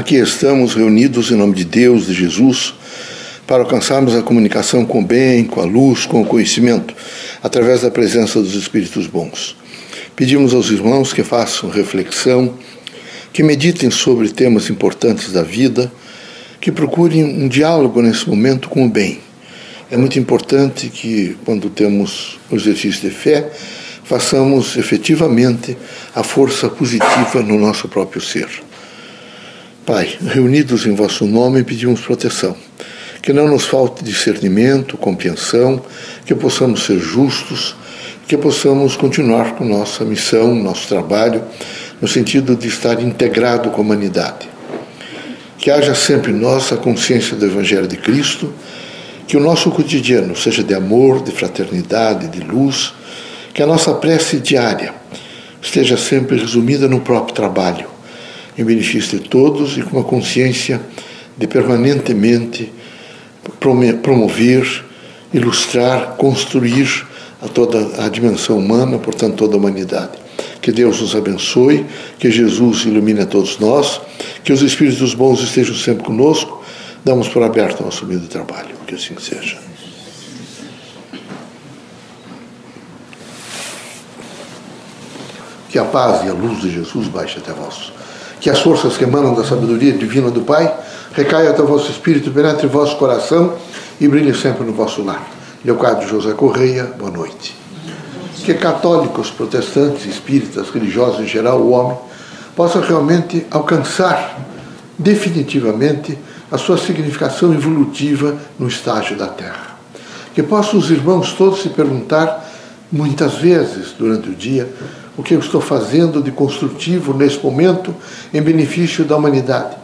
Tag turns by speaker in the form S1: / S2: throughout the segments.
S1: aqui estamos reunidos em nome de Deus, de Jesus, para alcançarmos a comunicação com o bem, com a luz, com o conhecimento, através da presença dos Espíritos bons. Pedimos aos irmãos que façam reflexão, que meditem sobre temas importantes da vida, que procurem um diálogo nesse momento com o bem. É muito importante que, quando temos o exercício de fé, façamos efetivamente a força positiva no nosso próprio ser. Pai, reunidos em vosso nome, pedimos proteção. Que não nos falte discernimento, compreensão, que possamos ser justos, que possamos continuar com nossa missão, nosso trabalho, no sentido de estar integrado com a humanidade. Que haja sempre nossa consciência do Evangelho de Cristo, que o nosso cotidiano seja de amor, de fraternidade, de luz, que a nossa prece diária esteja sempre resumida no próprio trabalho, em benefício de todos e com uma consciência de permanentemente promover, ilustrar, construir a toda a dimensão humana, portanto, toda a humanidade. Que Deus nos abençoe, que Jesus ilumine a todos nós, que os Espíritos bons estejam sempre conosco. Damos por aberto nosso meio de trabalho. Que assim seja. Que a paz e a luz de Jesus baixe até vós. Que as forças que emanam da sabedoria divina do Pai recaia até o vosso espírito, penetre em vosso coração e brilhe sempre no vosso lar. Leocádio José Correia, boa noite. Que católicos, protestantes, espíritas, religiosos em geral, o homem, possa realmente alcançar definitivamente a sua significação evolutiva no estágio da Terra. Que possam os irmãos todos se perguntar muitas vezes durante o dia o que eu estou fazendo de construtivo nesse momento em benefício da humanidade.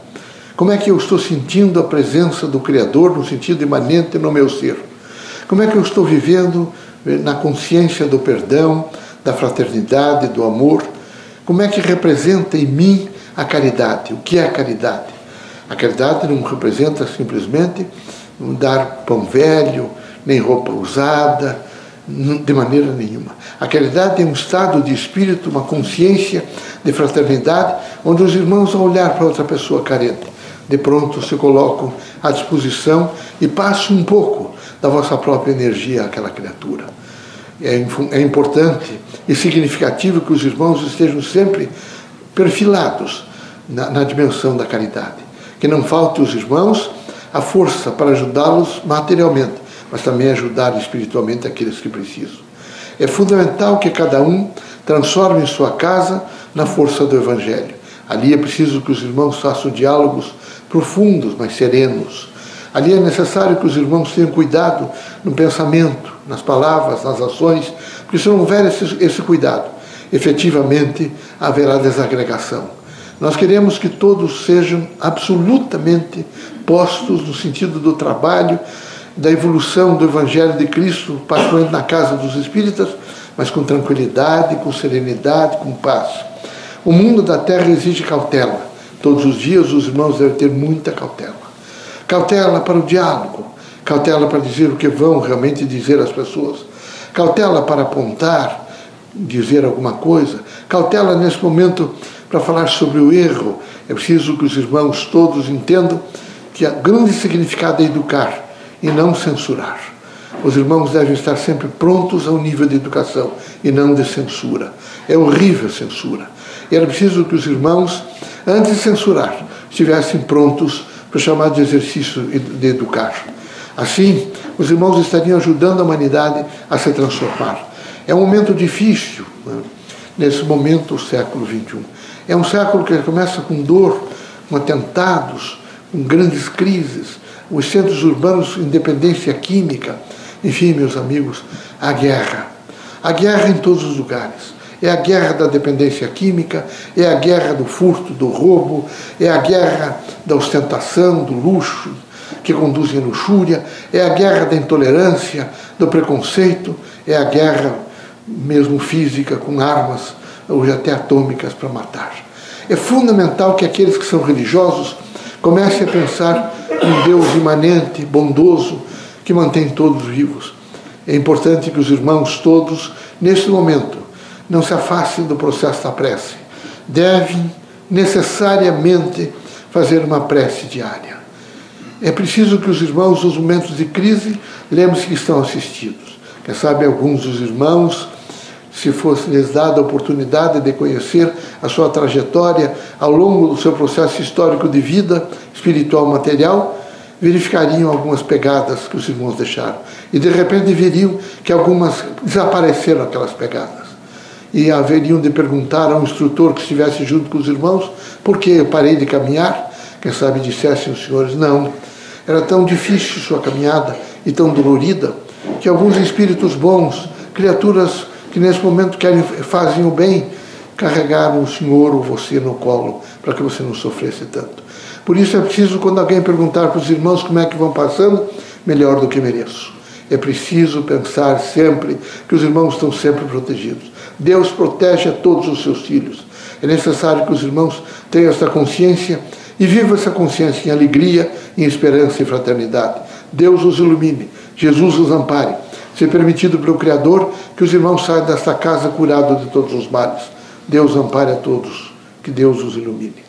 S1: Como é que eu estou sentindo a presença do Criador no sentido imanente no meu ser? Como é que eu estou vivendo eh, na consciência do perdão, da fraternidade, do amor? Como é que representa em mim a caridade? O que é a caridade? A caridade não representa simplesmente dar pão velho, nem roupa usada, de maneira nenhuma. A caridade é um estado de espírito, uma consciência de fraternidade, onde os irmãos, ao olhar para outra pessoa carente, de pronto se colocam à disposição e passam um pouco da vossa própria energia àquela criatura. É, é importante e significativo que os irmãos estejam sempre perfilados na, na dimensão da caridade. Que não falte os irmãos a força para ajudá-los materialmente, mas também ajudar espiritualmente aqueles que precisam. É fundamental que cada um transforme sua casa na força do Evangelho. Ali é preciso que os irmãos façam diálogos profundos, mas serenos. Ali é necessário que os irmãos tenham cuidado no pensamento, nas palavras, nas ações, porque se não houver esse, esse cuidado, efetivamente haverá desagregação. Nós queremos que todos sejam absolutamente postos no sentido do trabalho, da evolução do Evangelho de Cristo, particularmente na casa dos espíritas, mas com tranquilidade, com serenidade, com paz. O mundo da terra exige cautela. Todos os dias os irmãos devem ter muita cautela. Cautela para o diálogo, cautela para dizer o que vão realmente dizer às pessoas, cautela para apontar, dizer alguma coisa, cautela nesse momento para falar sobre o erro. É preciso que os irmãos todos entendam que o grande significado é educar e não censurar. Os irmãos devem estar sempre prontos ao nível de educação e não de censura. É horrível a censura. E era preciso que os irmãos, antes de censurar, estivessem prontos para chamar de exercício de educar. Assim, os irmãos estariam ajudando a humanidade a se transformar. É um momento difícil, né? nesse momento, o século XXI. É um século que começa com dor, com atentados, com grandes crises, os centros urbanos, independência química, enfim, meus amigos, a guerra. A guerra em todos os lugares. É a guerra da dependência química, é a guerra do furto, do roubo, é a guerra da ostentação, do luxo, que conduzem à luxúria, é a guerra da intolerância, do preconceito, é a guerra mesmo física, com armas, hoje até atômicas, para matar. É fundamental que aqueles que são religiosos comecem a pensar em Deus imanente, bondoso, que mantém todos vivos. É importante que os irmãos todos, neste momento, não se afastem do processo da prece. Devem necessariamente fazer uma prece diária. É preciso que os irmãos, nos momentos de crise, lembrem-se que estão assistidos. Quem sabe alguns dos irmãos, se fosse lhes dada a oportunidade de conhecer a sua trajetória ao longo do seu processo histórico de vida espiritual material, verificariam algumas pegadas que os irmãos deixaram. E de repente veriam que algumas desapareceram aquelas pegadas. E haveriam de perguntar a um instrutor que estivesse junto com os irmãos por que eu parei de caminhar. Quem sabe dissessem os senhores, não, era tão difícil sua caminhada e tão dolorida que alguns espíritos bons, criaturas que nesse momento querem fazem o bem, carregaram o senhor ou você no colo para que você não sofresse tanto. Por isso é preciso, quando alguém perguntar para os irmãos como é que vão passando, melhor do que mereço. É preciso pensar sempre que os irmãos estão sempre protegidos. Deus protege a todos os seus filhos. É necessário que os irmãos tenham essa consciência e vivam essa consciência em alegria, em esperança e fraternidade. Deus os ilumine, Jesus os ampare. Se permitido pelo Criador que os irmãos saiam desta casa curados de todos os males. Deus ampare a todos, que Deus os ilumine.